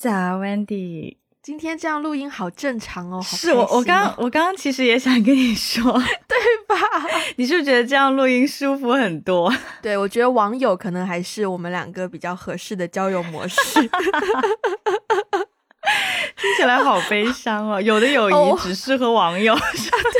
早，Wendy。今天这样录音好正常哦。是我，我刚我刚刚其实也想跟你说，对吧？你是不是觉得这样录音舒服很多？对，我觉得网友可能还是我们两个比较合适的交友模式。听起来好悲伤哦，有的友谊只适合网友。对。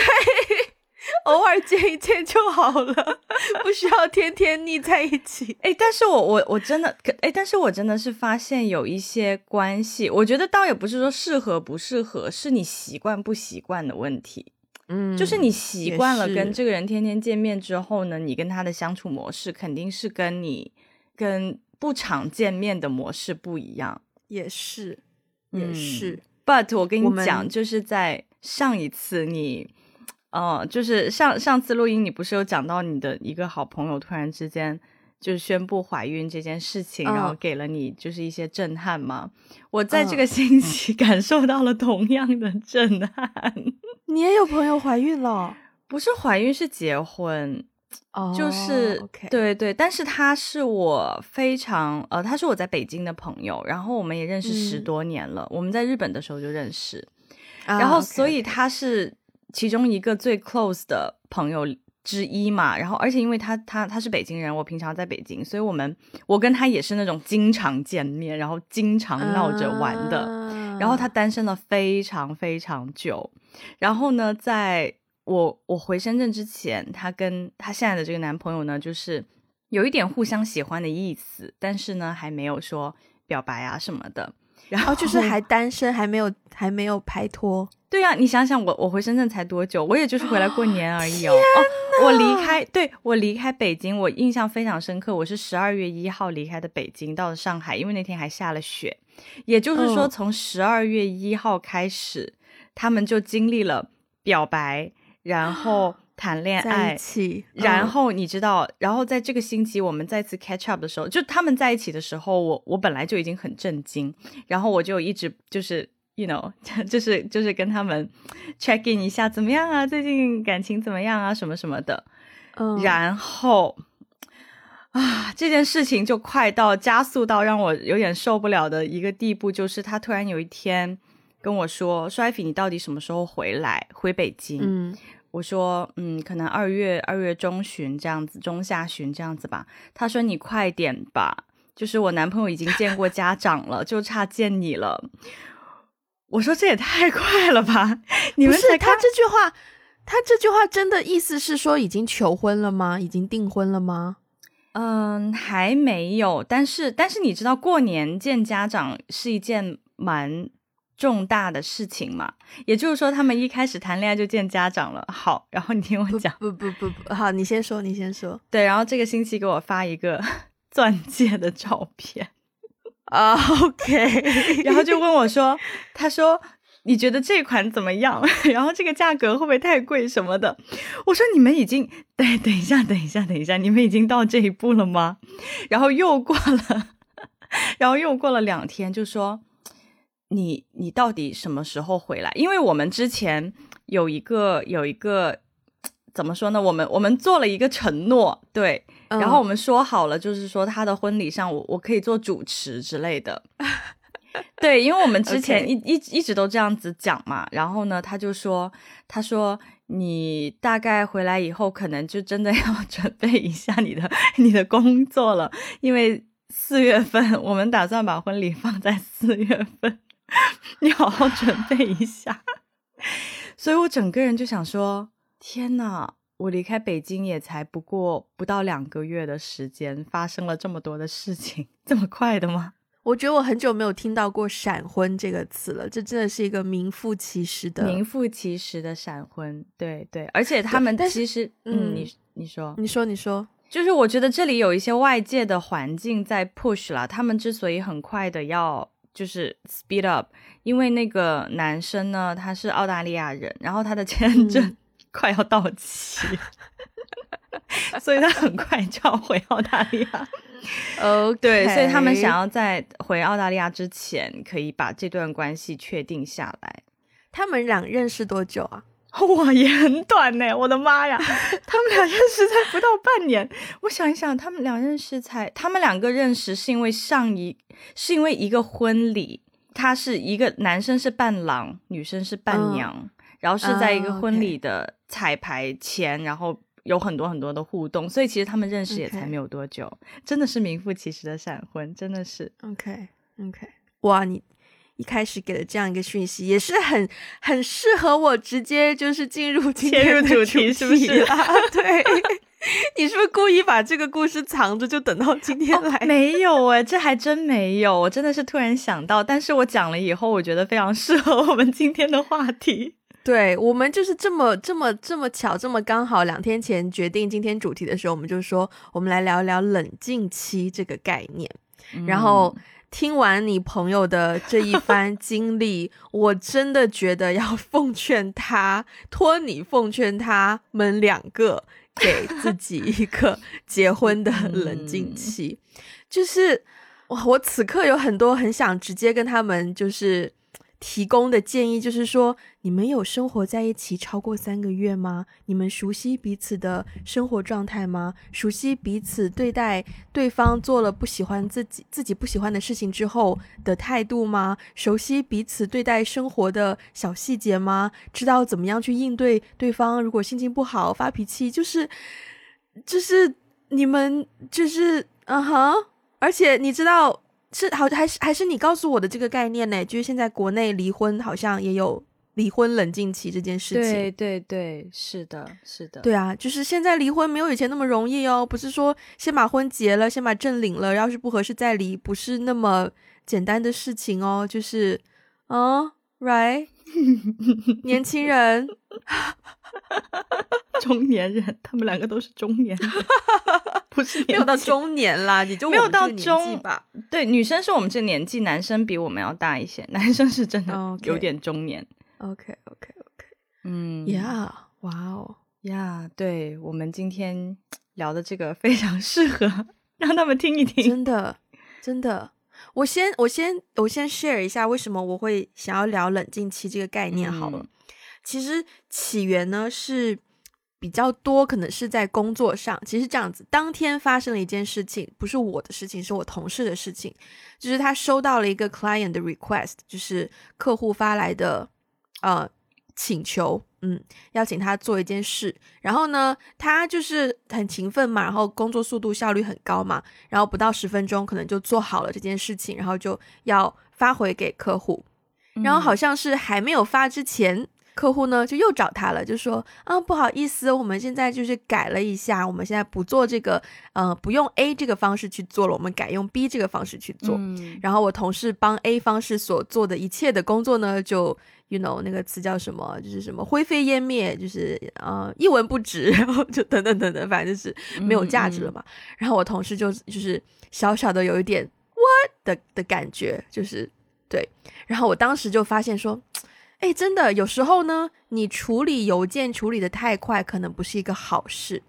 偶尔见一见就好了，不需要天天腻在一起。哎，但是我我我真的，哎，但是我真的是发现有一些关系，我觉得倒也不是说适合不适合，是你习惯不习惯的问题。嗯，就是你习惯了跟这个人天天见面之后呢，你跟他的相处模式肯定是跟你跟不常见面的模式不一样。也是，也是。But 我跟你讲，就是在上一次你。哦，就是上上次录音，你不是有讲到你的一个好朋友突然之间就是宣布怀孕这件事情，然后给了你就是一些震撼吗？我在这个星期 感受到了同样的震撼。你也有朋友怀孕了？不是怀孕，是结婚。哦，就是对对，但是他是我非常呃，他是我在北京的朋友，然后我们也认识十多年了，我们在日本的时候就认识，然后所以他是。其中一个最 close 的朋友之一嘛，然后而且因为他他他是北京人，我平常在北京，所以我们我跟他也是那种经常见面，然后经常闹着玩的。然后他单身了非常非常久，然后呢，在我我回深圳之前，他跟他现在的这个男朋友呢，就是有一点互相喜欢的意思，但是呢，还没有说表白啊什么的。然后就是还单身，还没有还没有拍拖。对呀，你想想我，我回深圳才多久？我也就是回来过年而已哦。哦，我离开，对我离开北京，我印象非常深刻。我是十二月一号离开的北京，到了上海，因为那天还下了雪。也就是说，从十二月一号开始，他们就经历了表白，然后谈恋爱，然后你知道，然后在这个星期我们再次 catch up 的时候，就他们在一起的时候，我我本来就已经很震惊，然后我就一直就是。you know，就是就是跟他们 check in 一下怎么样啊？最近感情怎么样啊？什么什么的。嗯，然后啊，这件事情就快到加速到让我有点受不了的一个地步，就是他突然有一天跟我说：“说艾菲，你到底什么时候回来？回北京？”嗯，我说：“嗯，可能二月二月中旬这样子，中下旬这样子吧。”他说：“你快点吧，就是我男朋友已经见过家长了，就差见你了。”我说这也太快了吧！你们是他这句话，他这句话真的意思是说已经求婚了吗？已经订婚了吗？嗯，还没有。但是，但是你知道过年见家长是一件蛮重大的事情嘛？也就是说，他们一开始谈恋爱就见家长了。好，然后你听我讲。不不不不，好，你先说，你先说。对，然后这个星期给我发一个 钻戒的照片。啊，OK，然后就问我说：“他说你觉得这款怎么样？然后这个价格会不会太贵什么的？”我说：“你们已经……对，等一下，等一下，等一下，你们已经到这一步了吗？”然后又过了，然后又过了两天，就说：“你你到底什么时候回来？因为我们之前有一个有一个怎么说呢？我们我们做了一个承诺，对。”然后我们说好了，就是说他的婚礼上，我我可以做主持之类的。对，因为我们之前一一一直都这样子讲嘛。然后呢，他就说，他说你大概回来以后，可能就真的要 准备一下你的你的工作了，因为四月份我们打算把婚礼放在四月份，你好好准备一下。所以我整个人就想说，天呐！我离开北京也才不过不到两个月的时间，发生了这么多的事情，这么快的吗？我觉得我很久没有听到过“闪婚”这个词了，这真的是一个名副其实的名副其实的闪婚。对对，而且他们其实，嗯，你你说，你说，你说，就是我觉得这里有一些外界的环境在 push 了，他们之所以很快的要就是 speed up，因为那个男生呢，他是澳大利亚人，然后他的签证。快要到期，所以他很快就要回澳大利亚。哦，对，所以他们想要在回澳大利亚之前，可以把这段关系确定下来。他们俩认识多久啊？哇，也很短呢！我的妈呀，他们俩认识才不到半年。我想一想，他们俩认识才，他们两个认识是因为上一，是因为一个婚礼。他是一个男生是伴郎，女生是伴嗯娘，然后是在一个啊婚礼的彩排前，然后有很多很多的互动，所以其实他们认识也才没有多久真的是名副其实的闪婚，真的是。OK OK，哇，你一开始给的这样一个讯息，也是很很适合我直接就是进入今切入天的主题是不是啦 对，你是不是故意把这个故事藏着，就等到今天来？没有哎、这还真没有，我真的是突然想到，但是我讲了以后，我觉得非常适合我们今天的话题。对我们就是这么这么这么巧，这么刚好，两天前决定今天主题的时候，我们就说我们来聊聊冷静期这个概念。然后听完你朋友的这一番经历，我真的觉得要奉劝他，托你奉劝他们两个，给自己一个结婚的冷静期。就是哇，我此刻有很多很想直接跟他们就是提供的建议，就是说，你们有生活在一起超过三个月吗？你们熟悉彼此的生活状态吗？熟悉彼此对待对方做了不喜欢自己自己不喜欢的事情之后的态度吗？熟悉彼此对待生活的小细节吗？知道怎么样去应对对方如果心情不好发脾气，就是就是你们就是嗯哼，而且你知道是好还是还是你告诉我的这个概念呢？就是现在国内离婚好像也有离婚冷静期这件事情。对对对，是的，是的，对啊，就是现在离婚没有以前那么容易哦，不是说先把婚结了，先把证领了，要是不合适再离，不是那么简单的事情哦。就是，嗯，right，年轻人，中年人，他们两个都是中年人，不是没有到中年啦，你就没有到中吧。对，女生是我们这年纪，男生比我们要大一些，男生是真的哦有点中年。OK OK OK，嗯呀，哇哦，呀，对我们今天聊的这个非常适合让他们听一听。真的真的。我先，我先，我先 share 一下为什么我会想要聊冷静期这个概念好了。嗯其实起源呢是比较多，可能是在工作上。其实这样子，当天发生了一件事情，不是我的事情，是我同事的事情。就是他收到了一个 client 的 request，就是客户发来的呃请求，嗯，邀请他做一件事。然后呢，他就是很勤奋嘛，然后工作速度效率很高嘛，然后不到十分钟可能就做好了这件事情，然后就要发回给客户。然后好像是还没有发之前，客户呢就又找他了，就说啊不好意思，我们现在就是改了一下，我们现在不做这个，呃，不用 A 这个方式去做了，我们改用 B 这个方式去做。嗯然后我同事帮 A 方式所做的一切的工作呢，就 you know 那个词叫什么，就是什么灰飞烟灭，就是呃一文不值，然 后就等等等等，反正就是没有价值了嘛。然后我同事就就是小小的有一点 what 的的感觉，就是对。然后我当时就发现说，哎，真的有时候呢，你处理邮件处理的太快，可能不是一个好事。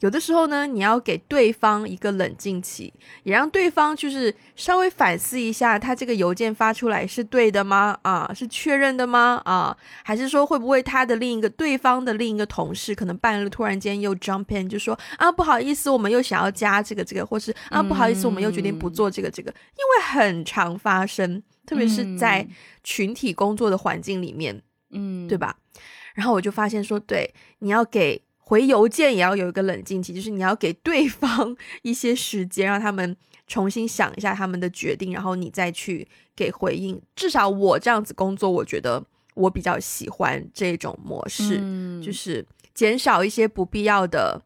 有的时候呢，你要给对方一个冷静期，也让对方就是稍微反思一下，他这个邮件发出来是对的吗？啊，是确认的吗？啊，还是说会不会他的另一个对方的另一个同事可能半路突然间又 jump in 就说啊不好意思，我们又想要加这个这个，或是啊不好意思，我们又决定不做这个这个，因为很常发生，特别是在群体工作的环境里面，嗯，对？吧？然后我就发现说，对，你要给回邮件也要有一个冷静期，就是你要给对方 一些时间，让他们重新想一下他们的决定，然后你再去给回应。至少我这样子工作，我觉得我比较喜欢这种模式，嗯就是减少一些不必要的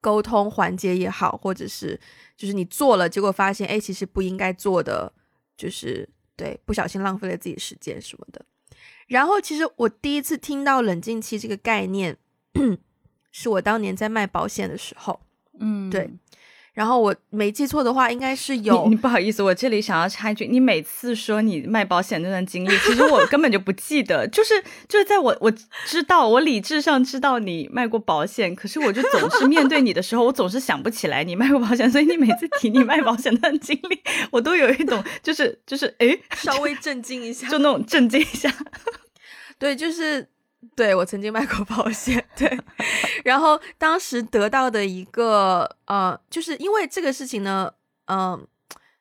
沟通环节也好，或者是就是你做了，结果发现哎，其实不应该做的，就是对不小心浪费了自己时间什么的。然后，其实我第一次听到冷静期这个概念，是我当年在卖保险的时候。嗯，对然后我没记错的话，应该是有你不好意思，我这里想要插一句，你每次说你卖保险那段经历，其实我根本就不记得，就是就是在我我知道我理智上知道你卖过保险，可是我就总是面对你的时候，我总是想不起来你卖过保险，所以你每次提你卖保险那段经历，我都有一种就是就是诶，稍微震惊一下，就那种震惊一下。对，就是对我曾经卖过保险，对，然后当时得到的一个呃，就是因为这个事情呢，嗯、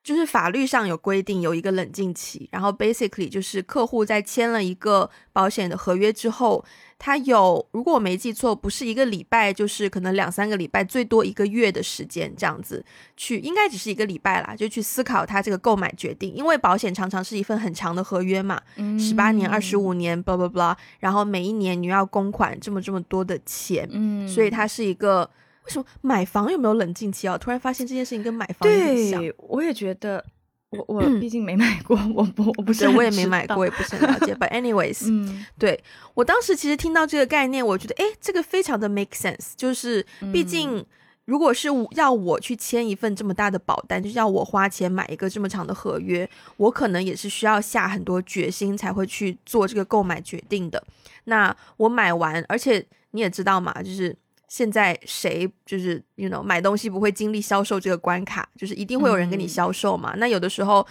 就是法律上有规定有一个冷静期，然后 basically 就是客户在签了一个保险的合约之后，他有如果我没记错，不是一个礼拜，就是可能两三个礼拜，最多一个月的时间这样子去，应该只是一个礼拜啦，就去思考他这个购买决定，因为保险常常是一份很长的合约嘛，十八年、二十五年，blah blah blah，然后每一年你要公款这么这么多的钱，嗯，所以它是一个。为什么买房有没有冷静期啊？突然发现这件事情跟买房很像。对，我也觉得，我我毕竟没买过，我不我不是，我也没买过，也不是很了解。But anyways，嗯，对我当时其实听到这个概念，我觉得哎，这个非常的 make sense。就是毕竟，如果是要我去签一份这么大的保单，就是要我花钱买一个这么长的合约，我可能也是需要下很多决心才会去做这个购买决定的。那我买完，而且你也知道嘛，就是。现在谁就是，you know，买东西不会经历销售这个关卡，就是一定会有人跟你销售嘛。那有的时候，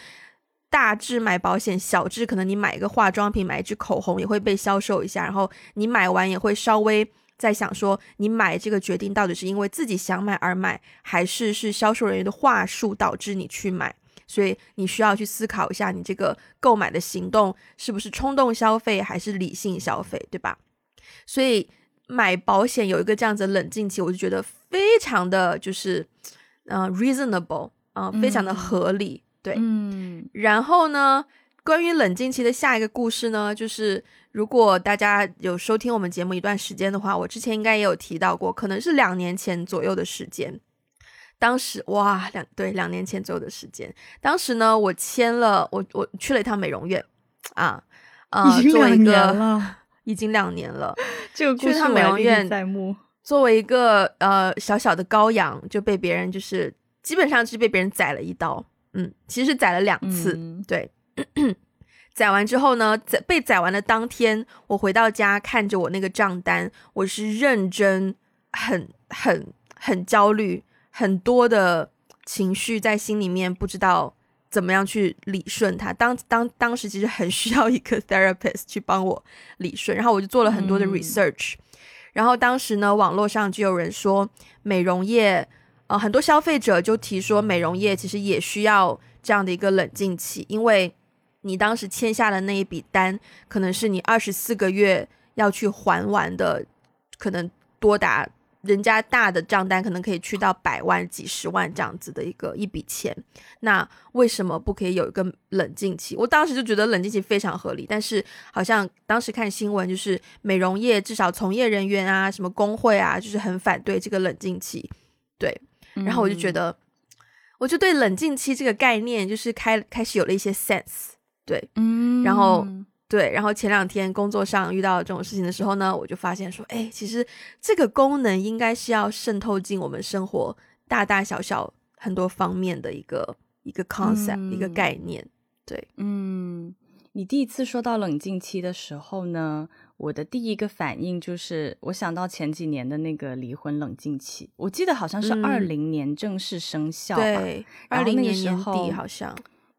大致买保险，小至可能你买一个化妆品，买一支口红也会被销售一下。然后你买完也会稍微在想说，你买这个决定到底是因为自己想买而买，还是是销售人员的话术导致你去买？所以你需要去思考一下，你这个购买的行动是不是冲动消费，还是理性消费，对吧？所以。买保险有一个这样子冷静期，我就觉得非常的就是，呃，reasonable 啊，非常的合理，对，嗯。然后呢，关于冷静期的下一个故事呢，就是如果大家有收听我们节目一段时间的话，我之前应该也有提到过，可能是两年前左右的时间。当时哇，两对两年前左右的时间，当时呢，我签了，我我去了一趟美容院啊，啊，做一个。已经两年了，这个故事美容院在目。作为一个呃小小的羔羊，就被别人就是基本上是被别人宰了一刀。嗯，其实宰了两次。对，宰完之后呢，宰被宰完的当天，我回到家看着我那个账单，我是认真、很、很、很焦虑，很多的情绪在心里面，不知道。怎么样去理顺它？当当当时其实很需要一个 therapist 去帮我理顺，然后我就做了很多的 research。然后当时呢，网络上就有人说，美容业，呃，很多消费者就提说，美容业其实也需要这样的一个冷静期，因为你当时签下的那一笔单，可能是你二十四个月要去还完的，可能多达。人家大的账单可能可以去到百万、几十万这样子的一个一笔钱，那为什么不可以有一个冷静期？我当时就觉得冷静期非常合理，但是好像当时看新闻，就是美容业至少从业人员啊、什么工会啊，就是很反对这个冷静期。对，然后我就觉得，我就对冷静期这个概念就是开开始有了一些 sense。对，嗯，然后。对，然后前两天工作上遇到这种事情的时候呢，我就发现说，哎，其实这个功能应该是要渗透进我们生活大大小小很多方面的一个一个 concept，一个概念。对，嗯，你第一次说到冷静期的时候呢，我的第一个反应就是我想到前几年的那个离婚冷静期，我记得好像是二零年正式生效，对，二零年年底好像。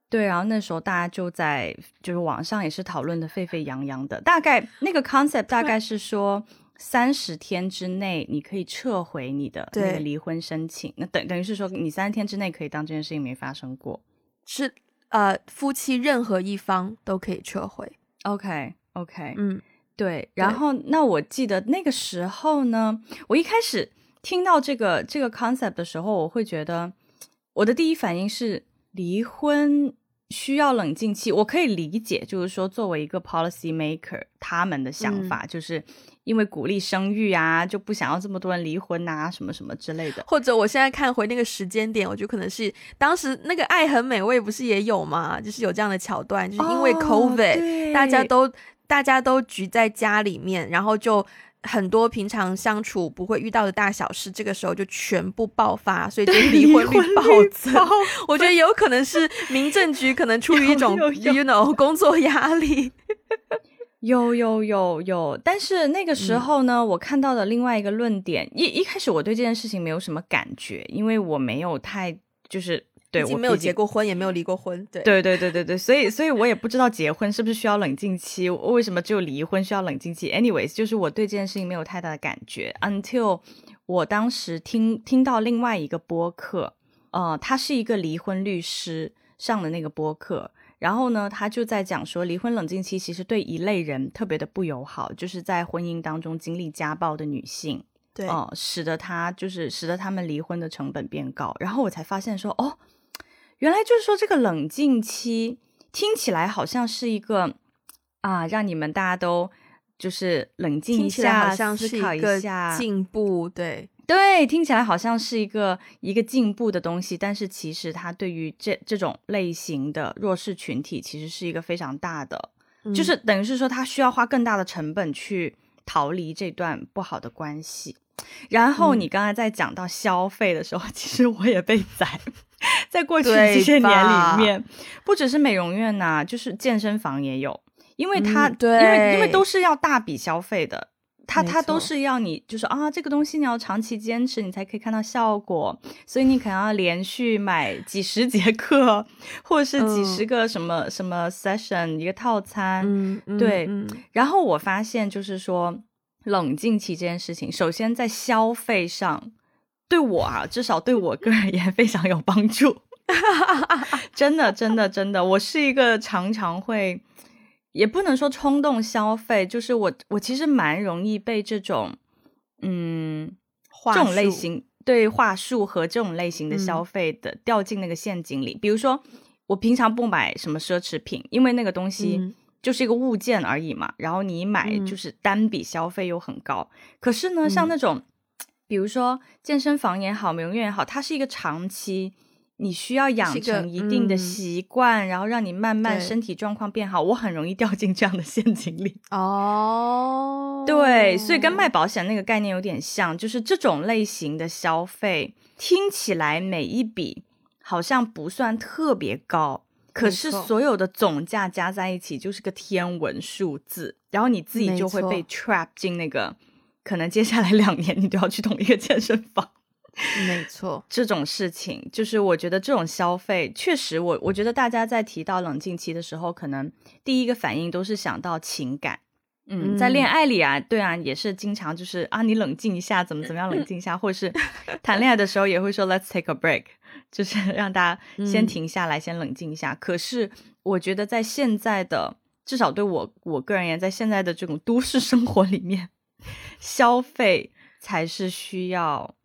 对，然后那时候大家就在就是网上也是讨论的沸沸扬扬的，大概那个 concept 大概是说三十天之内你可以撤回你的那个离婚申请，那等等于是说你三十天之内可以当这件事情没发生过，是呃夫妻任何一方都可以撤回。OK OK，嗯，对。然后那我记得那个时候呢，我一开始听到这个这个 concept 的时候，我会觉得我的第一反应是离婚。需要冷静期，我可以理解，就是说作为一个 policy maker，他们的想法就是因为鼓励生育啊，就不想要这么多人离婚啊，什么什么之类的。或者我现在看回那个时间点，我觉得可能是当时那个《爱很美味》不是也有吗？就是有这样的桥段，就是因为 COVID，大家都大家都局在家里面，然后就。很多平常相处不会遇到的大小事，这个时候就全部爆发，所以就离婚率暴增。我觉得有可能是民政局可能出于一种 you know 工作压力。有有有有，但是那个时候呢，我看到的另外一个论点，一一开始我对这件事情没有什么感觉，因为我没有太就是。对，我没有结过婚，也没有离过婚。对，对，对，对，对，对，所以，所以我也不知道结婚是不是需要冷静期，为什么只有离婚需要冷静期？Anyways，就是我对这件事情没有太大的感觉，until 我当时听听到另外一个播客，呃，他是一个离婚律师，上的那个播客，然后呢，他就在讲说，离婚冷静期其实对一类人特别的不友好，就是在婚姻当中经历家暴的女性，对，哦，使得他就是使得他们离婚的成本变高。然后我才发现说，哦，原来就是说这个冷静期听起来好像是一个啊，让你们大家都就是冷静一下，思考一下进步，对。对，听起来好像是一个一个进步的东西，但是其实它对于这这种类型的弱势群体，其实是一个非常大的，就是等于是说他需要花更大的成本去逃离这段不好的关系。然后你刚才在讲到消费的时候，其实我也被宰，在过去这些年里面，不只是美容院呐，就是健身房也有，因为它因为因为都是要大笔消费的。它它都是要你，就是啊，这个东西你要长期坚持，你才可以看到效果。所以你可能要连续买几十节课，或者是几十个什么什么 session 一个套餐。嗯，对。然后我发现，就是说冷静期这件事情，首先在消费上，对我啊，至少对我个人也非常有帮助。真的，真的，真的，我是一个常常会。也不能说冲动消费，就是我我其实蛮容易被这种，嗯，这种类型对话术和这种类型的消费的掉进那个陷阱里。比如说，我平常不买什么奢侈品，因为那个东西就是一个物件而已嘛。然后你买就是单笔消费又很高。可是呢，像那种，比如说健身房也好，美容院也好，它是一个长期。你需要养成一定的习惯，然后让你慢慢身体状况变好。我很容易掉进这样的陷阱里。哦，对，所以跟卖保险那个概念有点像，就是这种类型的消费，听起来每一笔好像不算特别高，可是所有的总价加在一起就是个天文数字，然后你自己就会被 trap 进那个，可能接下来两年你都要去同一个健身房。没错，这种事情就是我觉得这种消费确实，我我觉得大家在提到冷静期的时候，可能第一个反应都是想到情感。嗯，在恋爱里啊，对啊，也是经常就是啊，你冷静一下，怎么怎么样冷静一下，或者是 谈恋爱的时候也会说 Let's take a break，就是 让大家先停下来，先冷静一下。可是我觉得在现在的，至少对我我个人而言，在现在的这种都市生活里面，消费才是需要。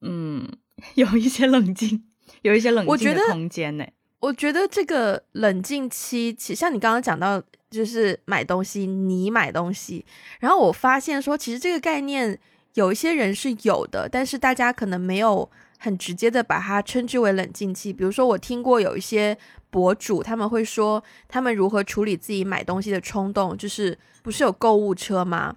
嗯，有一些冷静，有一些冷静的空间呢。我觉得这个冷静期，其像你刚刚讲到，就是买东西，你买东西，然后我发现说，其实这个概念有一些人是有的，但是大家可能没有很直接的把它称之为冷静期。比如说，我听过有一些博主他们会说，他们如何处理自己买东西的冲动，就是不是有购物车吗？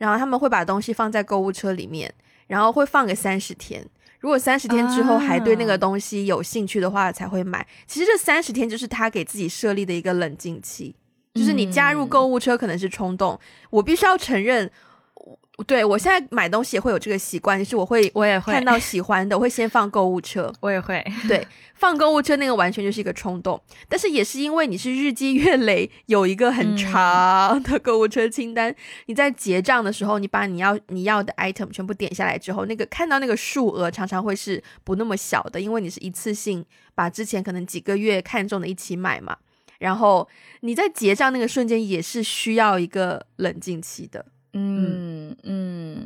然后他们会把东西放在购物车里面。然后会放个三十天，如果三十天之后还对那个东西有兴趣的话，才会买。其实这三十天就是他给自己设立的一个冷静期，就是你加入购物车可能是冲动，我必须要承认。对我现在买东西也会有这个习惯，就是我会我也会看到喜欢的，我会先放购物车。我也会对 放购物车那个完全就是一个冲动，但是也是因为你是日积月累有一个很长的购物车清单，你在结账的时候，你把你要你要的 item 全部点下来之后，那个看到那个数额常常会是不那么小的，因为你是一次性把之前可能几个月看中的一起买嘛，然后你在结账那个瞬间也是需要一个冷静期的。嗯嗯，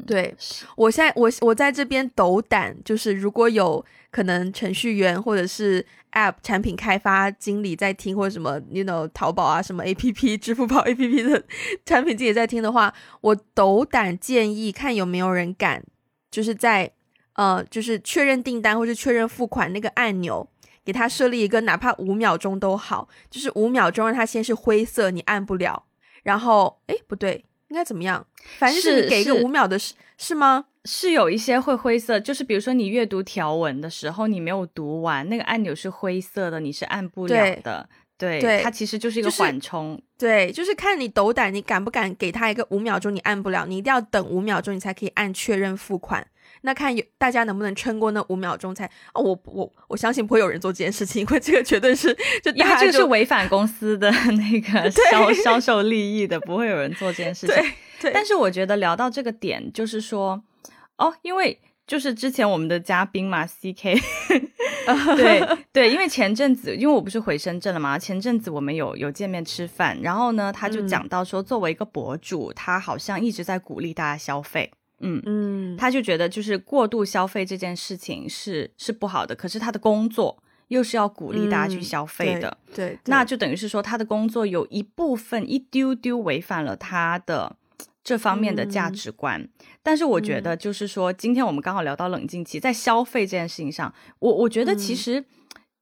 对我现在我我在这边斗胆，就是如果有可能程序员或者是 App 产品开发经理在听，或者什么 you know 淘宝啊什么 APP 支付宝 APP 的 产品经理在听的话，我斗胆建议看有没有人敢，就是在呃就是确认订单或是确认付款那个按钮，给他设立一个哪怕五秒钟都好，就是五秒钟让他先是灰色，你按不了，然后哎不对。应该怎么样？反正是你给一个五秒的，是是吗？是有一些会灰色，就是比如说你阅读条文的时候，你没有读完，那个按钮是灰色的，你是按不了的。对，它其实就是一个缓冲。对，就是看你斗胆，你敢不敢给他一个五秒钟，你按不了，你一定要等五秒钟，你才可以按确认付款。那看有大家能不能撑过那五秒钟才哦，我我我相信不会有人做这件事情，因为这个绝对是就因为这个是违反公司的那个销销售利益的，不会有人做这件事情。对，但是我觉得聊到这个点，就是说哦，因为就是之前我们的嘉宾嘛，C K，对 对，因为前阵子因为我不是回深圳了嘛，前阵子我们有有见面吃饭，然后呢，他就讲到说，作为一个博主，他好像一直在鼓励大家消费，嗯。嗯，他就觉得就是过度消费这件事情是是不好的，可是他的工作又是要鼓励大家去消费的，对，那就等于是说他的工作有一部分一丢丢违反了他的。这方面的价值观，但是我觉得就是说，今天我们刚好聊到冷静期，在消费这件事情上，我我觉得其实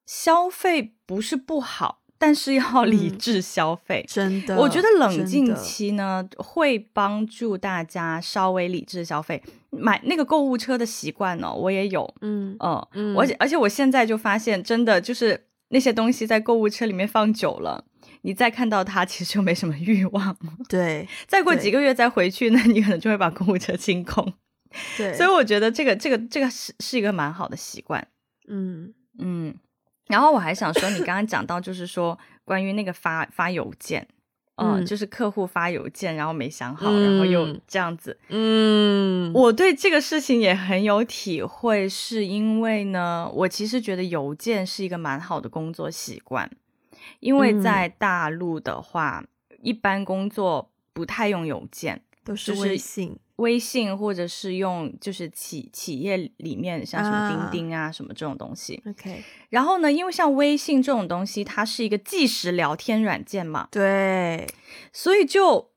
消费不是不好，但是要理智消费。真的，我觉得冷静期呢会帮助大家稍微理智消费。买那个购物车的习惯呢，我也有。嗯嗯，而且而且我现在就发现，真的就是那些东西在购物车里面放久了。你再看到它，其实就没什么欲望了。对，再过几个月再回去，那你可能就会把购物车清空。对，所以我觉得这个这个这个是是一个蛮好的习惯。嗯嗯。然后我还想说，你刚刚讲到就是说关于那个发发邮件，嗯，就是客户发邮件，然后没想好，然后又这样子。嗯，我对这个事情也很有体会，是因为呢，我其实觉得邮件是一个蛮好的工作习惯。因为在大陆的话，一般工作不太用邮件，都是微信、微信或者是用就是企企业里面像什么钉钉啊什么这种东西。OK，然后呢，因为像微信这种东西，它是一个即时聊天软件嘛，对，所以就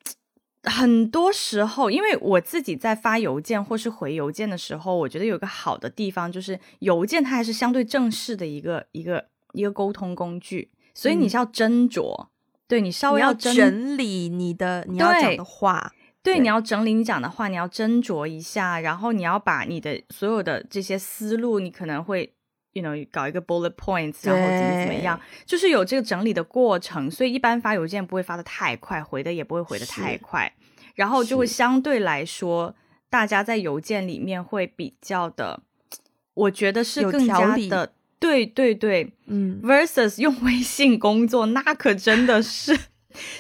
很多时候，因为我自己在发邮件或是回邮件的时候，我觉得有个好的地方就是邮件它还是相对正式的一个一个一个沟通工具。所以你是要斟酌，对你稍微要整理你的你要讲的话，对，你要整理你讲的话，你要斟酌一下，然后你要把你的所有的这些思路，你可能会，you know，搞一个 bullet points，然后怎么怎么样，就是有这个整理的过程。所以一般发邮件不会发的太快，回的也不会回的太快，然后就会相对来说，大家在邮件里面会比较的，我觉得是更加的。对对对，嗯，versus 用微信工作，那可真的是，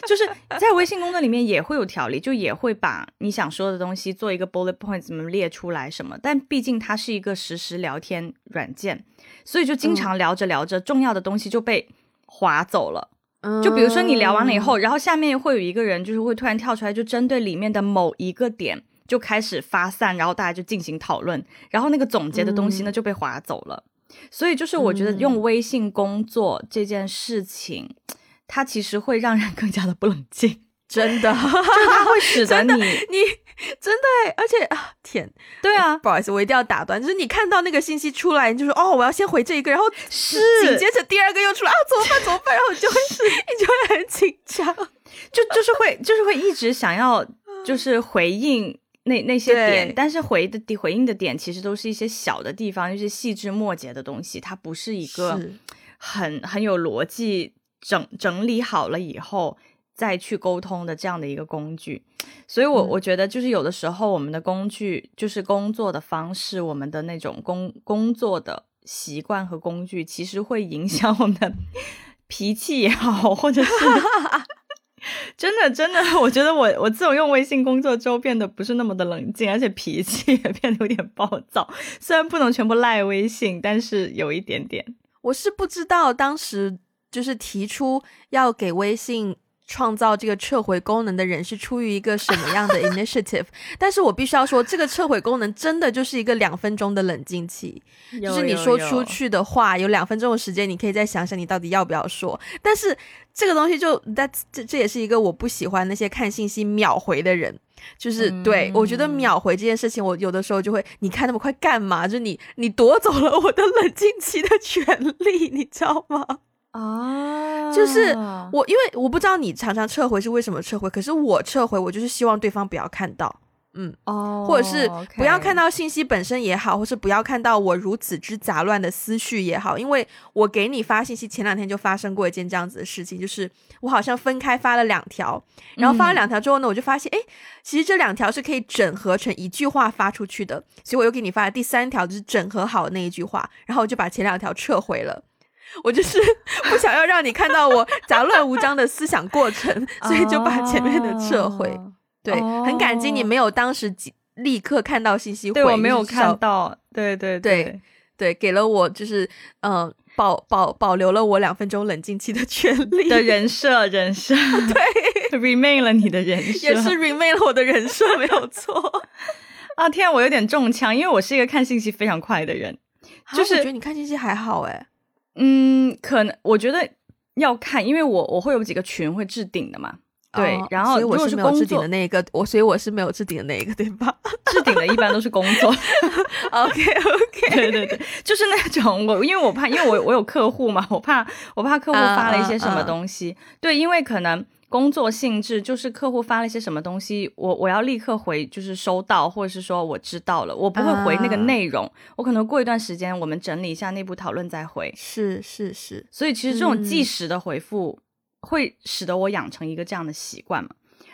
就是在微信工作里面也会有条理，就也会把你想说的东西做一个 bullet point 怎么列出来什么，但毕竟它是一个实时聊天软件，所以就经常聊着聊着，重要的东西就被划走了。就比如说你聊完了以后，然后下面会有一个人就是会突然跳出来，就针对里面的某一个点就开始发散，然后大家就进行讨论，然后那个总结的东西呢就被划走了。所以就是我觉得用微信工作这件事情，它其实会让人更加的不冷静，真的，就是它会使得你你真的，而且啊天，对啊，不好意思，我一定要打断，就是你看到那个信息出来，你就说哦，我要先回这一个，然后是紧接着第二个又出来啊，怎么办？怎么办？然后你就会是，你就会很紧张，就就是会就是会一直想要就是回应。那那些点，但是回的回应的点其实都是一些小的地方，就是细枝末节的东西，它不是一个很很有逻辑整整理好了以后再去沟通的这样的一个工具。所以，我我觉得就是有的时候我们的工具就是工作的方式，我们的那种工工作的习惯和工具，其实会影响我们的 脾气也好，或者是。真的，真的，我觉得我我自从用微信工作之后，变得不是那么的冷静，而且脾气也变得有点暴躁。虽然不能全部赖微信，但是有一点点。我是不知道当时就是提出要给微信。创造这个撤回功能的人是出于一个什么样的 initiative？但是我必须要说，这个撤回功能真的就是一个两分钟的冷静期，就是你说出去的话有两分钟的时间，你可以再想想你到底要不要说。但是这个东西就 that 这这也是一个我不喜欢那些看信息秒回的人，就是对我觉得秒回这件事情，我有的时候就会你看那么快干嘛？就你你夺走了我的冷静期的权利，你知道吗？啊，就是我，因为我不知道你常常撤回是为什么撤回，可是我撤回，我就是希望对方不要看到，嗯，哦，或者是不要看到信息本身也好，或是不要看到我如此之杂乱的思绪也好，因为我给你发信息前两天就发生过一件这样子的事情，就是我好像分开发了两条，然后发了两条之后呢，我就发现，哎，其实这两条是可以整合成一句话发出去的，所以我又给你发了第三条，就是整合好的那一句话，然后我就把前两条撤回了。我就是 不想要让你看到我杂乱无章的思想过程，所以就把前面的撤回。对，很感激你没有当时立刻看到信息回，对我没有看到，对对对对，给了我就是嗯、呃保保保留了我两分钟冷静期的权利，的人设人设，对，remain 了你的人设，也是 remain 了我的人设，没有错。啊天啊，我有点中枪，因为我是一个看信息非常快的人，就是觉得你看信息还好哎，嗯，可能我觉得要看，因为我我会有几个群会置顶的嘛，对，哦然后所以如果我是没有置顶工作的那一个，我所以我是没有置顶的那一个，对吧？置顶的一般都是工作？OK OK，对对对，就是那种我，因为我怕，因为我我有客户嘛，我怕我怕客户发了一些什么东西，对，因为可能工作性质就是客户发了一些什么东西，我我要立刻回，就是收到，或者是说我知道了，我不会回那个啊内容，我可能过一段时间我们整理一下内部讨论再回，是是是，所以其实这种嗯即时的回复会使得我养成一个这样的习惯嘛。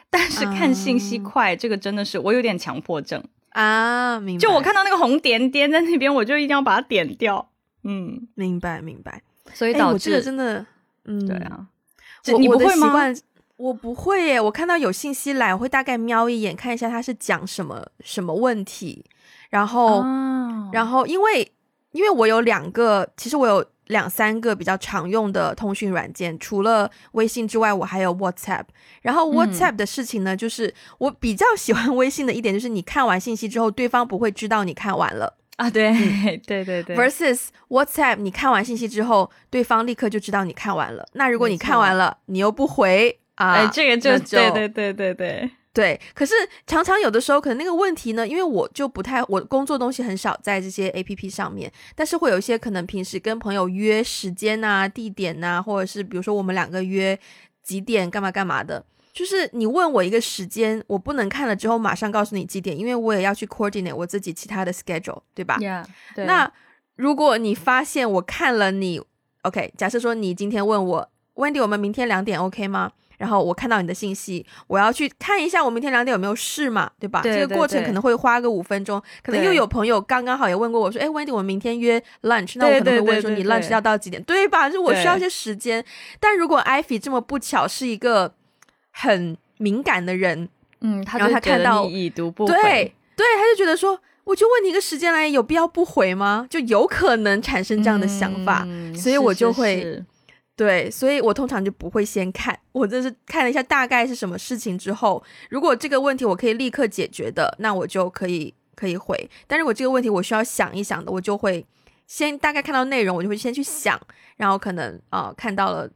但是看信息啊快，这个真的是我有点强迫症。啊，明白，就我看到那个红点点在那边，我就一定要把它点掉。嗯，明白明白，所以导致、真的，嗯，对啊，你不会吗？我不会耶。我看到有信息来，我会大概瞄一眼，看一下他是讲什么什么问题，然后，哦然后因为因为我有两个，其实我有两三个比较常用的通讯软件，除了微信之外，我还有 WhatsApp。然后嗯 WhatsApp 的事情呢，就是我比较喜欢 微信的一点，就是你看完信息之后，对方不会知道你看完了。啊，对、对对对 versus WhatsApp，你看完信息之后，对方立刻就知道你看完了。那如果你看完了，你又不回啊，哎，这个就就对对对对对，对，可是常常有的时候，可能那个问题呢，因为我就不太，我工作东西很少在这些 A P P 上面，但是会有一些可能平时跟朋友约时间啊、地点啊，或者是比如说我们两个约几点干嘛干嘛的，就是你问我一个时间，我不能看了之后马上告诉你几点，因为我也要去 coordinate 我自己其他的 schedule，对吧？那如果你发现我看了你，OK，假设说你今天问我，Wendy，我们明天两点 OK 吗？然后我看到你的信息，我要去看一下我明天两点有没有事嘛，对吧？这个过程可能会花个五分钟，可能又有朋友刚刚好也问过我说，哎，Wendy，我们明天约 lunch，那我对可能会问说你 lunch 要到几点，对吧？就我需要一些时间。但如果 Ivy 这么不巧是一个很敏感的人，嗯，他然后他看到你已读不回，对对，他就觉得说，我就问你一个时间来，有必要不回吗？就有可能产生这样的想法。嗯所以我是就是会是对，所以我通常就不会先看，我就是看了一下大概是什么事情之后，如果这个问题我可以立刻解决的，那我就可以可以回。但是我这个问题我需要想一想的，我就会先大概看到内容，我就会先去想，然后可能啊、看到了，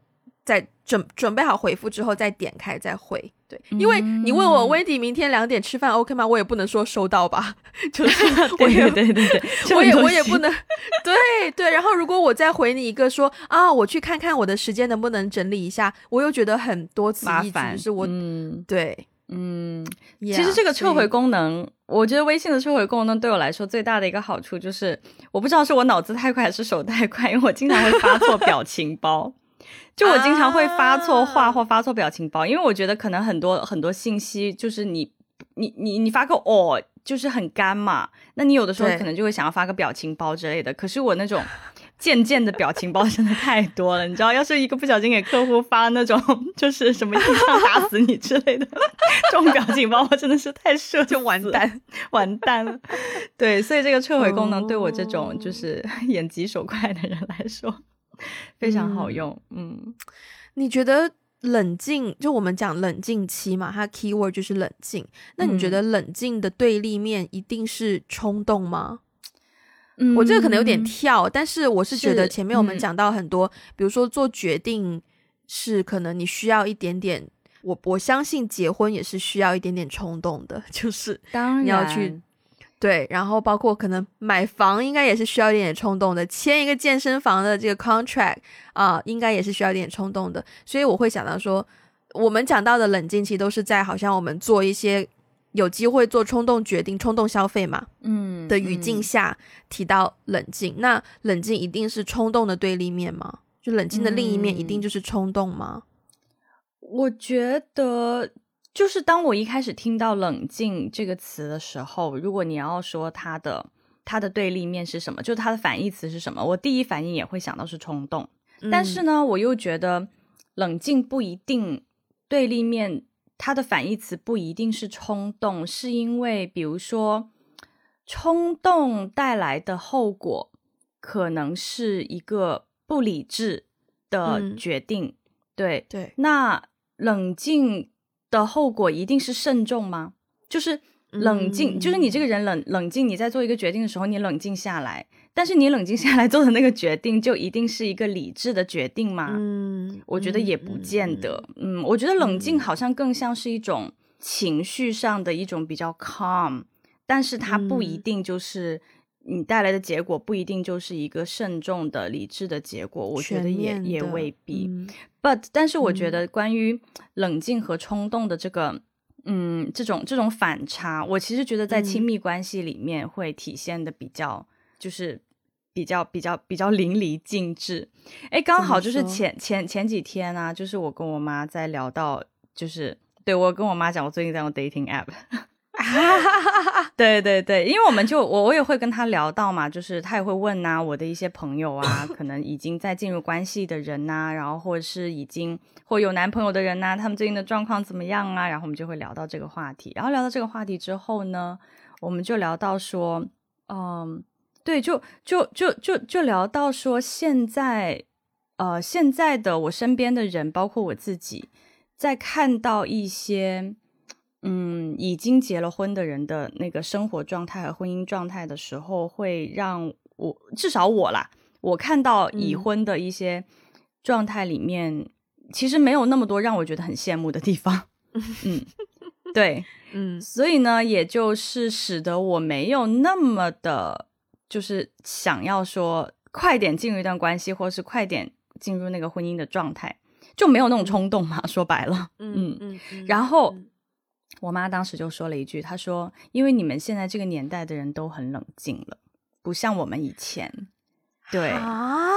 再准准备好回复之后再点开再回。对，因为你问我嗯 Wendy 明天两点吃饭 OK 吗？我也不能说收到吧，就是 我对也对对对对，我也我也不能，对对。然后如果我再回你一个说啊，我去看看我的时间能不能整理一下，我又觉得很多此一举，麻烦，就是我、嗯对。嗯。其实这个撤回功能，我觉得微信的撤回功能对我来说最大的一个好处就是，我不知道是我脑子太快还是手太快，因为我经常会发错表情包。就我经常会发错话啊或发错表情包，因为我觉得可能很多很多信息就是你你你你发个哦，就是很干嘛，那你有的时候可能就会想要发个表情包之类的。可是我那种贱贱的表情包真的太多了，你知道，要是一个不小心给客户发那种 就是什么一枪打死你之类的这种表情包，我真的是太社就完蛋。完蛋了。对，所以这个 撤回功能对我这哦种就是 眼疾手快的人来说非常好用。嗯，你觉得冷静，就我们讲冷静期嘛，它 keyword 就是冷静。那你觉嗯得冷静的对立面一定是冲动吗？嗯我这个可能有点跳，但是我是觉得前面我们嗯讲到很多，比如说做决定是可能你需要一点点，我我相信结婚也是需要一点点冲动的，就是当然你要去对，然后包括可能买房应该也是需要一点点冲动的，签一个健身房的这个 contract 啊、应该也是需要一点冲动的，所以我会想到说，我们讲到的冷静期都是在好像我们做一些有机会做冲动决定、冲动消费嘛，嗯的语境嗯下提到冷静，那冷静一定是冲动的对立面吗？就冷静的另一面一定嗯就是冲动吗？我觉得。就是当我一开始听到“冷静”这个词的时候，如果你要说它的它的对立面是什么，就是它的反义词是什么，我第一反应也会想到是冲动。但是嗯呢，我又觉得冷静不一定对立面它的反义词不一定是冲动，是因为比如说冲动带来的后果可能是一个不理智的决定，对对。那冷静的后果一定是慎重吗？就是冷静，就是你这个人冷冷静，你在做一个决定的时候，你冷静下来。但是你冷静下来做的那个决定，就一定是一个理智的决定吗？嗯，我觉得也不见得。嗯，我觉得冷静好像更像是一种情绪上的一种比较 calm，但是它不一定就是你带来的结果，不一定就是一个慎重的理智的结果。我觉得也也未必。But，但是我觉得关于冷静和冲动的这个，嗯，这种这种反差，我其实觉得在亲密关系里面会体现的比较。就是比较比较比较淋漓尽致，哎，刚好就是前前前几天啊，就是我跟我妈在聊到，就是对我跟我妈讲，我最近在用 dating app，对对对，因为我们就我我也会跟他聊到嘛，就是他也会问呐，我的一些朋友啊，可能已经在进入关系的人呐，然后或者是已经或有男朋友的人呐，他们最近的状况怎么样啊？然后我们就会聊到这个话题，然后聊到这个话题之后呢，我们就聊到说，嗯。对，就就就就就聊到说，现在，呃，现在的我身边的人，包括我自己，在看到一些，嗯，已经结了婚的人的那个生活状态和婚姻状态的时候，会让我至少我啦，我看到已婚的一些状态里面，其实没有那么多让我觉得很羡慕的地方。嗯，对，嗯，所以呢，也就是使得我没有那么的。就是想要说快点进入一段关系，或是快点进入那个婚姻的状态，就没有那种冲动嘛。说白了，嗯嗯。然后我妈当时就说了一句，她说：“因为你们现在这个年代的人都很冷静了，不像我们以前。”对啊，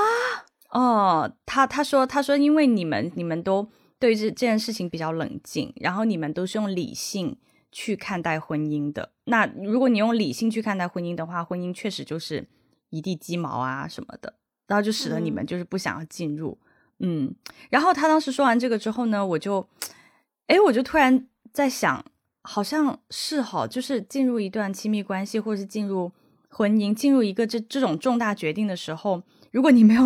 哦，她她说她说，因为你们你们都对这这件事情比较冷静，然后你们都是用理性。去看待婚姻的那，如果你用理性去看待婚姻的话，婚姻确实就是一地鸡毛啊什么的，然后就使得你们就是不想要进入。嗯，然后她当时说完这个之后呢，我就，哎，我就突然在想，好像是哈，就是进入一段亲密关系，或者是进入婚姻，进入一个这这种重大决定的时候，如果你没有，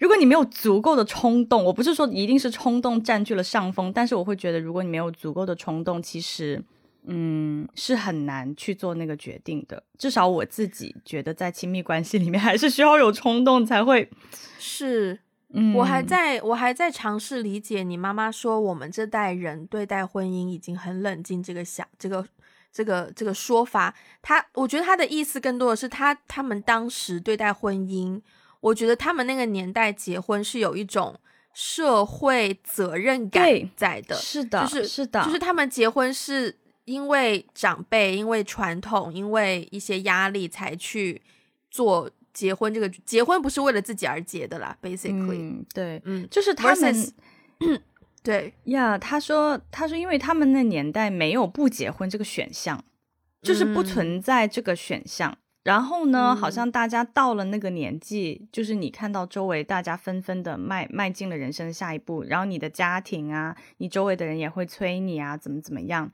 如果你没有足够的冲动，我不是说一定是冲动占据了上风，但是我会觉得，如果你没有足够的冲动，其实。嗯，是很难去做那个决定的。至少我自己觉得，在亲密关系里面，还是需要有冲动才会。是，嗯，我还在我还在尝试理解你妈妈说我们这代人对待婚姻已经很冷静这个想这个这个这个说法。他，我觉得他的意思更多的是他他们当时对待婚姻，我觉得他们那个年代结婚是有一种社会责任感在的。是的，就是是的，就是他们结婚是。因为长辈，因为传统，因为一些压力，才去做结婚。这个结婚不是为了自己而结的啦，basically。对，嗯，就是他们，对呀。他说，他说，因为他们那年代没有不结婚这个选项，就是不存在这个选项。然后呢，好像大家到了那个年纪，就是你看到周围大家纷纷的迈迈进了人生的下一步，然后你的家庭啊，你周围的人也会催你啊，怎么怎么样。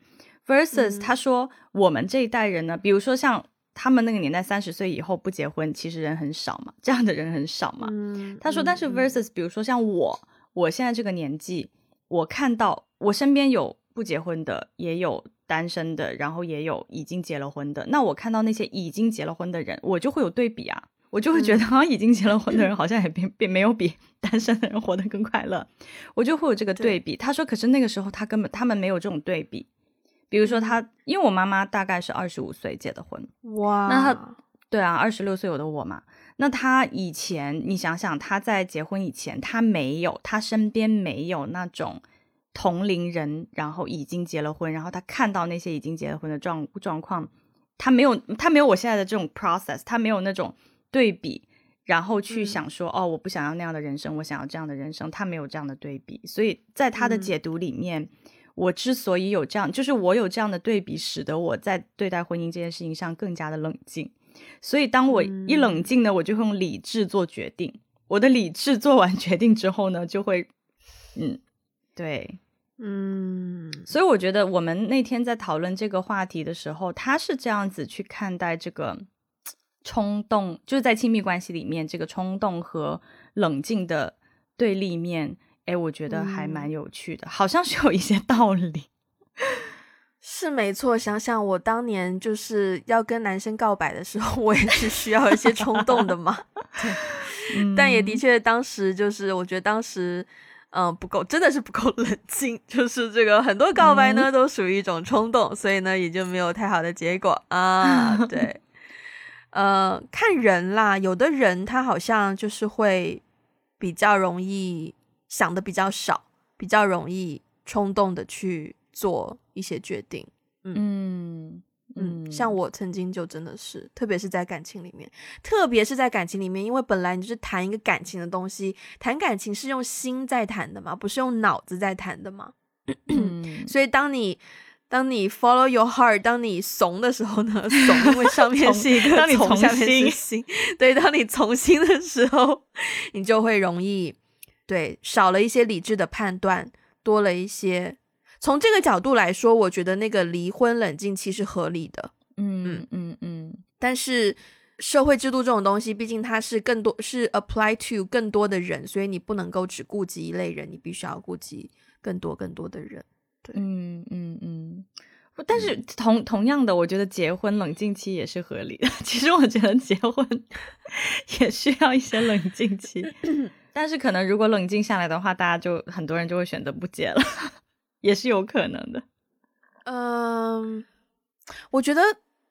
versus 他说我们这一代人呢，比如说像他们那个年代三十岁以后不结婚，其实人很少嘛，这样的人很少嘛。他说，但是 versus 比如说像我，我现在这个年纪，我看到我身边有不结婚的，也有单身的，然后也有已经结了婚的。那我看到那些已经结了婚的人，我就会有对比啊，我就会觉得好像已经结了婚的人 好像也并并没有比 单身的人活得更快乐，我就会有这个对比。他说，可是那个时候他根本他们没有这种对比。比如说他，因为我妈妈大概是二十五岁结的婚，哇，那他，对啊，二十六岁有的我嘛，那他以前，你想想他在结婚以前，他没有，他身边没有那种同龄人，然后已经结了婚，然后他看到那些已经结了婚的状状况，他没有，他没有我现在的这种 process，他没有那种对比，然后去想说，哦，我不想要那样的人生，我想要这样的人生，他没有这样的对比，所以在他的解读里面。我之所以有这样，就是我有这样的对比，使得我在对待婚姻这件事情上更加的冷静。所以当我一冷静呢，我就会用理智做决定。我的理智做完决定之后呢，就会，嗯，对，嗯，所以我觉得我们那天在讨论这个话题的时候，他是这样子去看待这个冲动，就是在亲密关系里面这个冲动和冷静的对立面。哎，我觉得还蛮有趣的，好像是有一些道理。是没错，想想我当年就是要跟男生告白的时候，我也是需要一些冲动的嘛。对，但也的确，当时就是我觉得当时，嗯，不够，真的是不够冷静。就是这个很多告白呢，都属于一种冲动，所以呢，也就没有太好的结果啊。对，呃，看人啦，有的人他好像就是会比较容易。想的比较少，比较容易冲动的去做一些决定。嗯嗯，像我曾经就真的是，特别是在感情里面，特别是在感情里面，因为本来你就是谈一个感情的东西，谈感情是用心在谈的嘛，不是用脑子在谈的嘛。所以当你当你 follow your heart，当你怂的时候呢，怂因为上面是一个 从，下面是心，对，当你从心的时候，你就会容易。对，少了一些理智的判断，多了一些。从这个角度来说，我觉得那个离婚冷静期是合理的。嗯嗯嗯。但是社会制度这种东西，毕竟它是更多是 apply to 更多的人，所以你不能够只顾及一类人，你必须要顾及更多更多的人。对，嗯嗯嗯。但是同同样的，我觉得结婚冷静期也是合理的。其实我觉得结婚 也需要一些冷静期。但是可能如果冷静下来的话，大家就很多人就会选择不结了，也是有可能的。嗯，我觉得，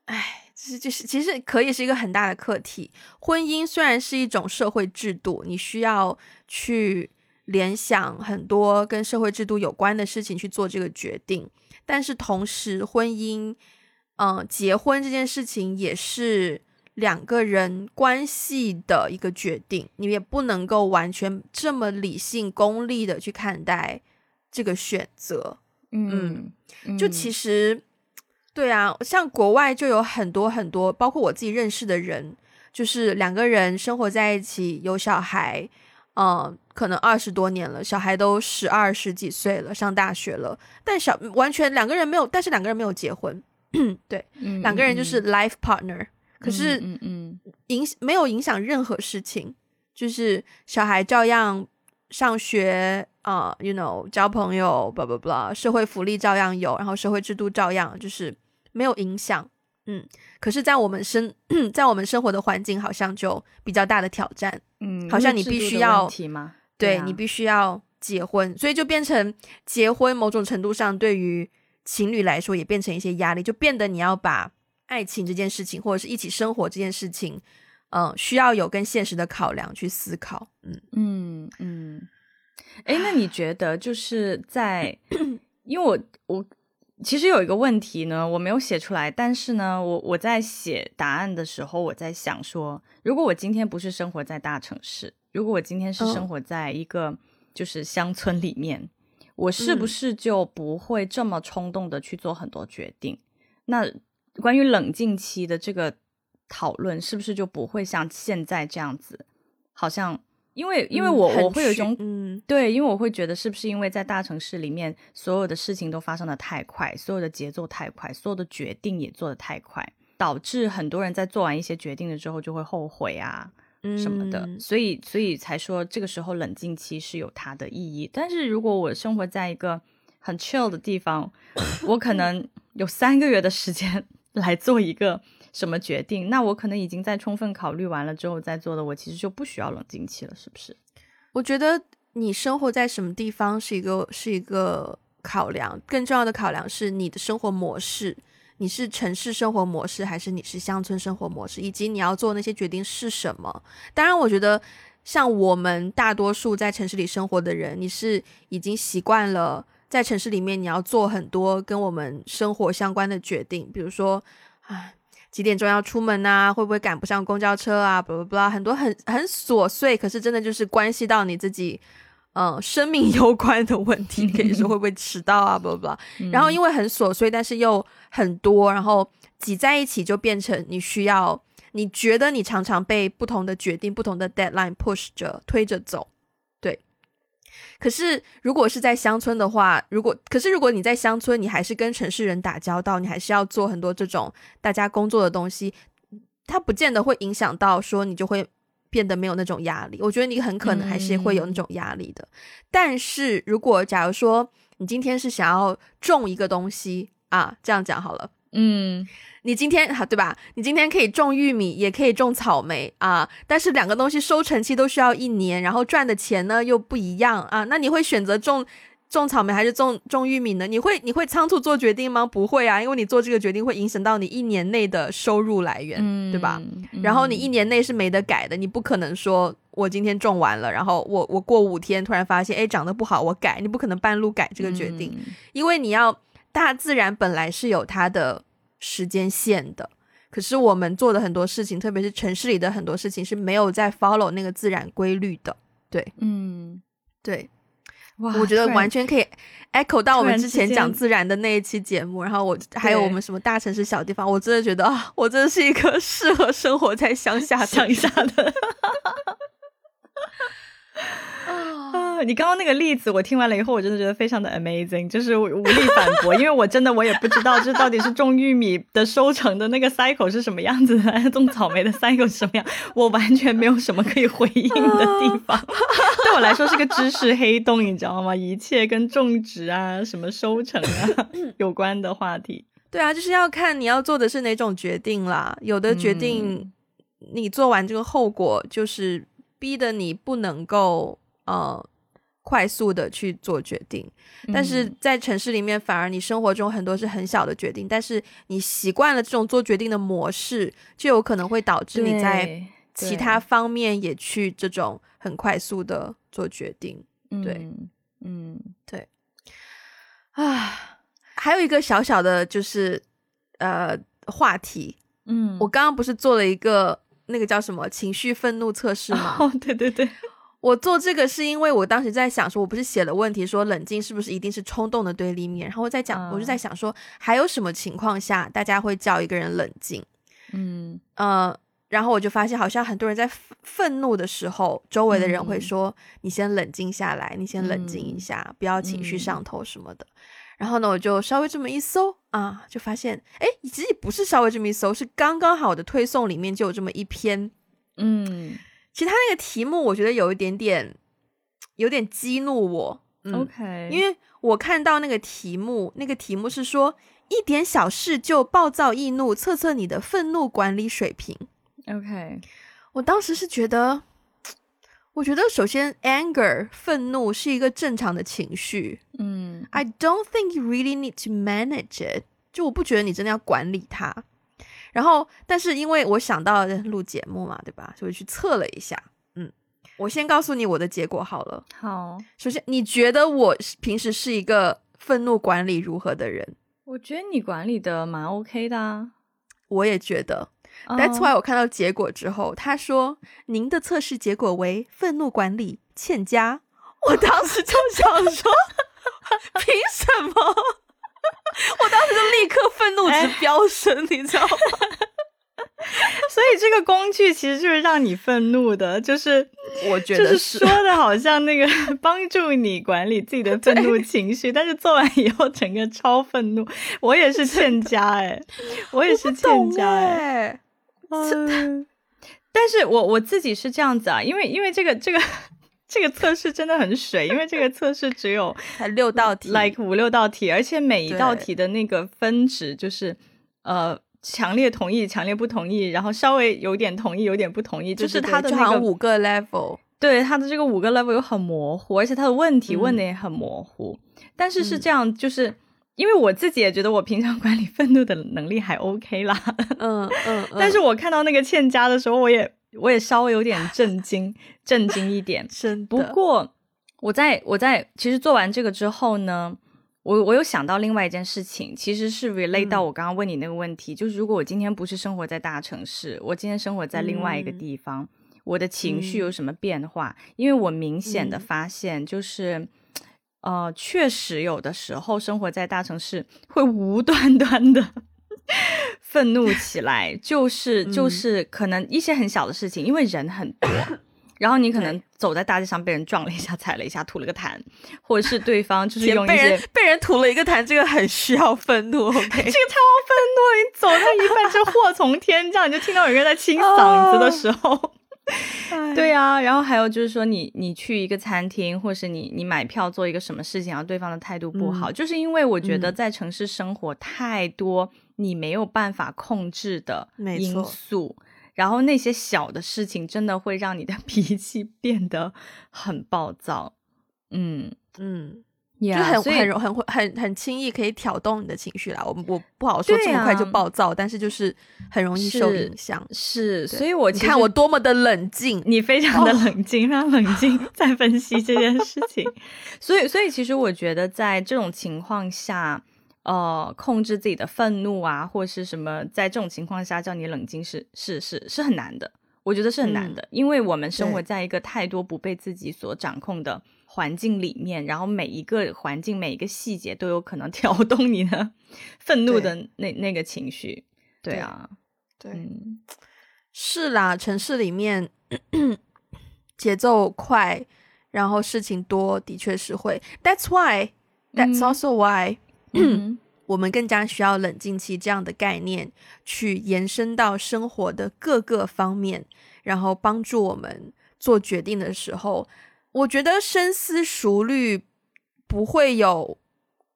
哎，其实就是其实可以是一个很大的课题。婚姻虽然是一种社会制度，你需要去联想很多跟社会制度有关的事情去做这个决定，但是同时，婚姻，嗯，结婚这件事情也是。两个人关系的一个决定，你也不能够完全这么理性、功利的去看待这个选择。嗯，就其实，对啊，像国外就有很多很多，包括我自己认识的人，就是两个人生活在一起，有小孩，嗯，可能二十多年了，小孩都十二十几岁了，上大学了，但小完全两个人没有，但是两个人没有结婚，对，两个人就是 life partner。可是，嗯嗯，影没有影响任何事情，就是小孩照样上学啊，you know，交朋友，blah blah blah，社会福利照样有，然后社会制度照样就是没有影响，嗯。可是，在我们生 在我们生活的环境，好像就比较大的挑战，嗯，好像你必须要，对你必须要结婚，所以就变成结婚某种程度上对于情侣来说也变成一些压力，就变得你要把。爱情这件事情，或者是一起生活这件事情，嗯，需要有跟现实的考量去思考。嗯嗯嗯。哎，那你觉得就是在，因为我我其实有一个问题呢，我没有写出来，但是呢，我我在写答案的时候，我在想说，如果我今天不是生活在大城市，如果我今天是生活在一个就是乡村里面，我是不是就不会这么冲动的去做很多决定？那关于冷静期的这个讨论，是不是就不会像现在这样子？好像因为因为我我会有一种嗯，对，因为我会觉得是不是因为在大城市里面，所有的事情都发生的太快，所有的节奏太快，所有的决定也做的太快，导致很多人在做完一些决定了之后就会后悔啊什么的，所以所以才说这个时候冷静期是有它的意义。但是如果我生活在一个很 chill 的地方，我可能有三个月的时间。来做一个什么决定？那我可能已经在充分考虑完了之后再做的，我其实就不需要冷静期了，是不是？我觉得你生活在什么地方是一个是一个考量，更重要的考量是你的生活模式，你是城市生活模式还是你是乡村生活模式，以及你要做那些决定是什么。当然，我觉得像我们大多数在城市里生活的人，你是已经习惯了。在城市里面，你要做很多跟我们生活相关的决定，比如说，啊，几点钟要出门啊？会不会赶不上公交车啊？不不不，很多很很琐碎，可是真的就是关系到你自己，嗯，生命攸关的问题。可以说会不会迟到啊？不不不，然后因为很琐碎，但是又很多，然后挤在一起，就变成你需要，你觉得你常常被不同的决定、不同的 deadline push 着推着走。可是如果是在乡村的话，如果可是如果你在乡村，你还是跟城市人打交道，你还是要做很多这种大家工作的东西，它不见得会影响到说你就会变得没有那种压力。我觉得你很可能还是会有那种压力的。但是如果假如说你今天是想要种一个东西啊，这样讲好了，嗯。你今天好对吧？你今天可以种玉米，也可以种草莓啊，但是两个东西收成期都需要一年，然后赚的钱呢又不一样啊。那你会选择种种草莓还是种种玉米呢？你会你会仓促做决定吗？不会啊，因为你做这个决定会影响到你一年内的收入来源，对吧？然后你一年内是没得改的，你不可能说我今天种完了，然后我我过五天突然发现哎长得不好我改，你不可能半路改这个决定，因为你要大自然本来是有它的。时间线的，可是我们做的很多事情，特别是城市里的很多事情是没有在 follow 那个自然规律的。对，嗯，对，哇，我觉得完全可以 echo 到我们之前讲自然的那一期节目。然后我还有我们什么大城市小地方，我真的觉得啊，我真的是一个 适合生活在乡下乡下的。你刚刚那个例子，我听完了以后，我真的觉得非常的 amazing，就是无力反驳，因为我真的我也不知道这到底是种玉米的收成的那个 cycle 是什么样子的，种草莓的 cycle 是什么样，我完全没有什么可以回应的地方，对我来说是个知识黑洞，你知道吗？一切跟种植啊、什么收成啊 有关的话题，对啊，就是要看你要做的是哪种决定啦，有的决定你做完这个后果就是逼得你不能够呃。快速的去做决定，但是在城市里面，反而你生活中很多是很小的决定，但是你习惯了这种做决定的模式，就有可能会导致你在其他方面也去这种很快速的做决定。对，嗯，对。啊，还有一个小小的，就是呃话题，嗯，我刚刚不是做了一个那个叫什么情绪愤怒测试吗？哦，对对对。我做这个是因为我当时在想说，我不是写了问题说冷静是不是一定是冲动的对立面，然后我在讲，我就在想说，还有什么情况下大家会叫一个人冷静？嗯呃，然后我就发现好像很多人在愤怒的时候，周围的人会说你先冷静下来，你先冷静一下，不要情绪上头什么的。然后呢，我就稍微这么一搜啊，就发现哎，其实也不是稍微这么一搜，是刚刚好的推送里面就有这么一篇，嗯。其实他那个题目，我觉得有一点点，有点激怒我。OK，因为我看到那个题目，那个题目是说一点小事就暴躁易怒，测测你的愤怒管理水平。OK，我当时是觉得，我觉得首先 anger 愤怒是一个正常的情绪。嗯，I don't think you really need to manage it。就我不觉得你真的要管理它。然后，但是因为我想到录节目嘛，对吧？所以去测了一下。嗯，我先告诉你我的结果好了。好，首先，你觉得我平时是一个愤怒管理如何的人？我觉得你管理的蛮 OK 的啊。我也觉得。That's why 我看到结果之后，他说您的测试结果为愤怒管理欠佳。我当时就想说，凭什么？我当时就立刻愤怒值飙升，你知道吗？所以这个工具其实就是让你愤怒的，就是我觉得是说的好像那个 帮助你管理自己的愤怒情绪，但是做完以后整个超愤怒。我也是欠佳哎，我也是欠佳哎，嗯，但是我我自己是这样子啊，因为因为这个这个。这个测试真的很水，因为这个测试只有才六道题，like 五六道题，而且每一道题的那个分值就是，呃，强烈同意、强烈不同意，然后稍微有点同意、有点不同意，就是它的那个五个 level，对它的这个五个 level 又很模糊，而且它的问题问的也很模糊。但是是这样，就是因为我自己也觉得我平常管理愤怒的能力还 OK 啦，嗯嗯，但是我看到那个欠佳的时候，我也。我也稍微有点 震惊，震惊一点。不过我在我在其实做完这个之后呢，我我有想到另外一件事情，其实是 relate 到我刚刚问你那个问题，就是如果我今天不是生活在大城市，我今天生活在另外一个地方，我的情绪有什么变化？因为我明显的发现，就是呃，确实有的时候生活在大城市会无 端端的。愤怒起来，就是就是可能一些很小的事情，因为人很多，然后你可能走在大街上被人撞了一下、踩了一下、吐了个痰，或者是对方就是用一被些人被人吐了一个痰，这个很需要愤怒。OK，这个超愤怒！你走到一半就祸从天降，你就听到有人在清嗓子的时候。对啊，然后还有就是说你，你去一个餐厅，或是你你买票做一个什么事情，然后对方的态度不好，嗯就是因为我觉得嗯在城市生活太多你没有办法控制的因素，然后那些小的事情真的会让你的 脾气变得很暴躁。嗯，嗯，就就很很容很会很很轻易可以挑动你的情绪啦。我我不好说这么快就啊暴躁，但是就是很容易受影响。是，对所以我你看我多么的冷静，你非常的哦冷静，非常冷静在分析这件事情，所以，所以其实我觉得在这种情况下，呃，控制自己的愤怒啊，或是什么，在这种情况下叫你冷静是是是是很难的，我觉得是很难的，因为我们生活在一个太多不被自己所掌控的环境里面，然后每一个环境每一个细节都有可能 调动你的愤怒的那那个情绪，对对啊，对，嗯，是啦，城市里面节奏快，然后事情多，的确是会。That's why, that's 嗯。also why 嗯 我们更加需要冷静期这样的概念，去延伸到生活的各个方面，然后帮助我们做决定的时候，我觉得深思熟虑不会有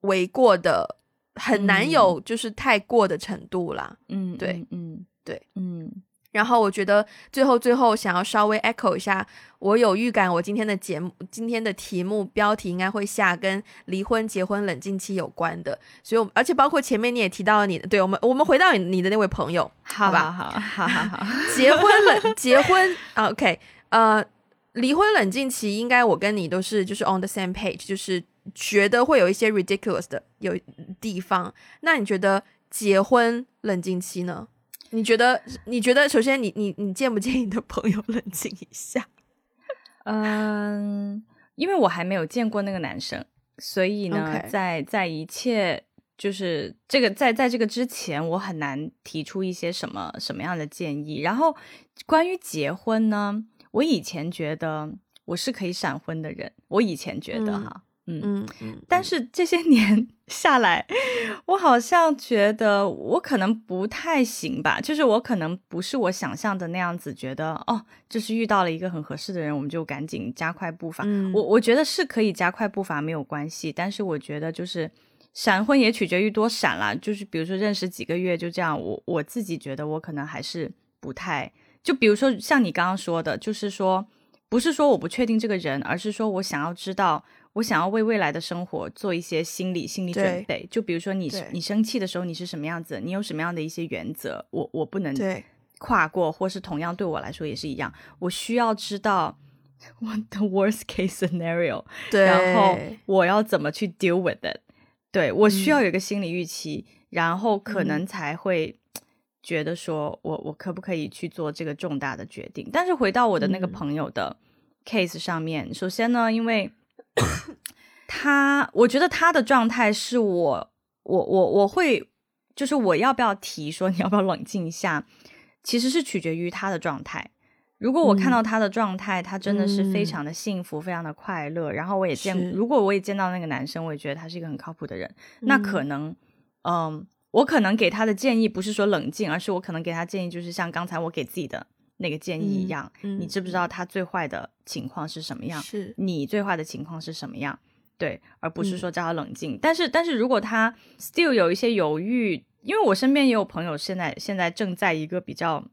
为过的，很难嗯。有就是太过的程度啦。嗯，对。嗯，嗯。对，嗯。然后我觉得最后最后想要稍微 echo 一下，我有预感我今天的节目今天的题目标题应该会下跟离婚、结婚、冷静期有关的，所以我而且包括前面你也提到了你的，对我们我们回到你你的那位朋友，好吧好好好好好，结婚冷结婚啊，OK，呃，离婚冷静期应该我跟你都是就是 on the same page，就是觉得会有一些 ridiculous 的有地方。那你觉得结婚冷静期呢？你觉得你觉得首先你你你建不建议你的朋友冷静一下？嗯，因为我还没有见过那个男生，所以呢在在一切就是这个在在这个之前，我很难提出一些什么什么样的建议。然后关于结婚呢，我以前觉得我是可以闪婚的人，我以前觉得嗯哈，嗯嗯嗯，但是这些年 下来，我好像觉得我可能不太行吧，就是我可能不是我想象的那样子，觉得哦，就是遇到了一个很合适的人，我们就赶紧加快步伐。嗯我我觉得是可以加快步伐没有关系，但是我觉得就是闪婚也取决于多闪啦，就是比如说认识几个月就这样，我我自己觉得我可能还是不太，就比如说像你刚刚说的，就是说不是说我不确定这个人，而是说我想要知道。我想要为未来的生活做一些心理心理准备，就比如说你你生气的时候你是什么样子，你有什么样的一些原则，我我不能跨过，或是同样对我来说也是一样，我需要知道 what the worst case scenario，对，然后我要怎么去 deal with it，对我需要嗯。有一个心理预期，然后可能嗯才会觉得说我我可不可以去做这个重大的决定。但是回到我的那个嗯。朋友的 case 上面，首先呢，因为 他，我觉得他的状态是我，我，我，我会，就是我要不要提说你要不要冷静一下，其实是取决于他的状态。如果我看嗯。到他的状态，他真的是非嗯。常的幸福，非常的快乐，然后我也见，如果我也见到那个男生，我也觉得他是一个很靠谱的人，那可嗯。能，嗯，我可能给他的建议不是说冷静，而是我可能给他建议就是像刚才我给自己的那个建议一嗯样，嗯你知不知道他最坏的情况是什么样？是你最坏的情况是什么样？对，而不是嗯说叫他冷静。但是，但是如果他 still 有一些犹豫，因为我身边也有朋友现在现在正在一个比较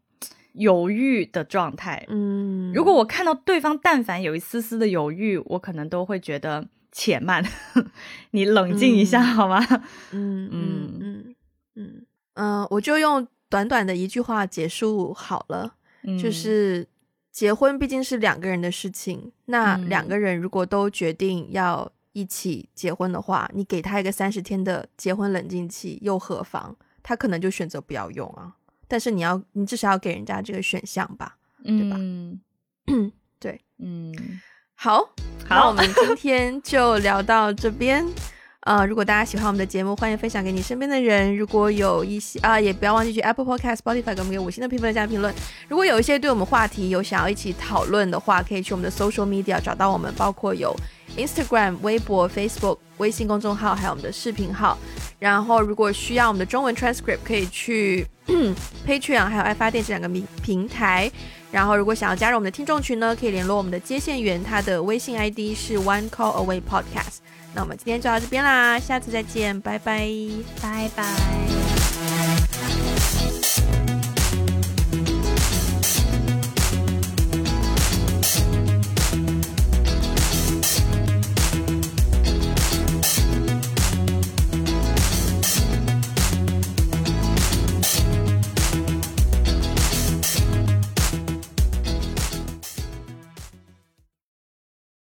犹豫的状态。嗯，如果我看到对方但凡有一丝丝的犹豫，我可能都会觉得且慢，你冷静一下嗯好吗？嗯嗯嗯嗯嗯嗯，我就用短短的一句话结束好了。就嗯是结婚毕竟是两个人的事情，那嗯两个人如果都决定要一起结婚的话，你给他一个三十天的结婚冷静期又何妨？他可能就选择不要用啊。但是你要，你至少要给人家这个选项吧。对吧嗯对，嗯，好，那好我们今天就聊到这边。呃，如果大家喜欢我们的节目，欢迎分享给你身边的人。如果有一些啊，也不要忘记去 Apple Podcast、Spotify 给我们个五星的评分加评论。如果有一些对我们话题有想要一起讨论的话，可以去我们的 Social Media 找到我们，包括有 Instagram、微博、Facebook、微信公众号，还有我们的视频号。然后，如果需要我们的中文 transcript，可以去 Patreon 还有爱发电这两个平平台。然后，如果想要加入我们的听众群呢，可以联络我们的接线员，他的微信 ID 是 One Call Away Podcast。那我们今天就到这边啦，下次再见，拜拜，拜拜。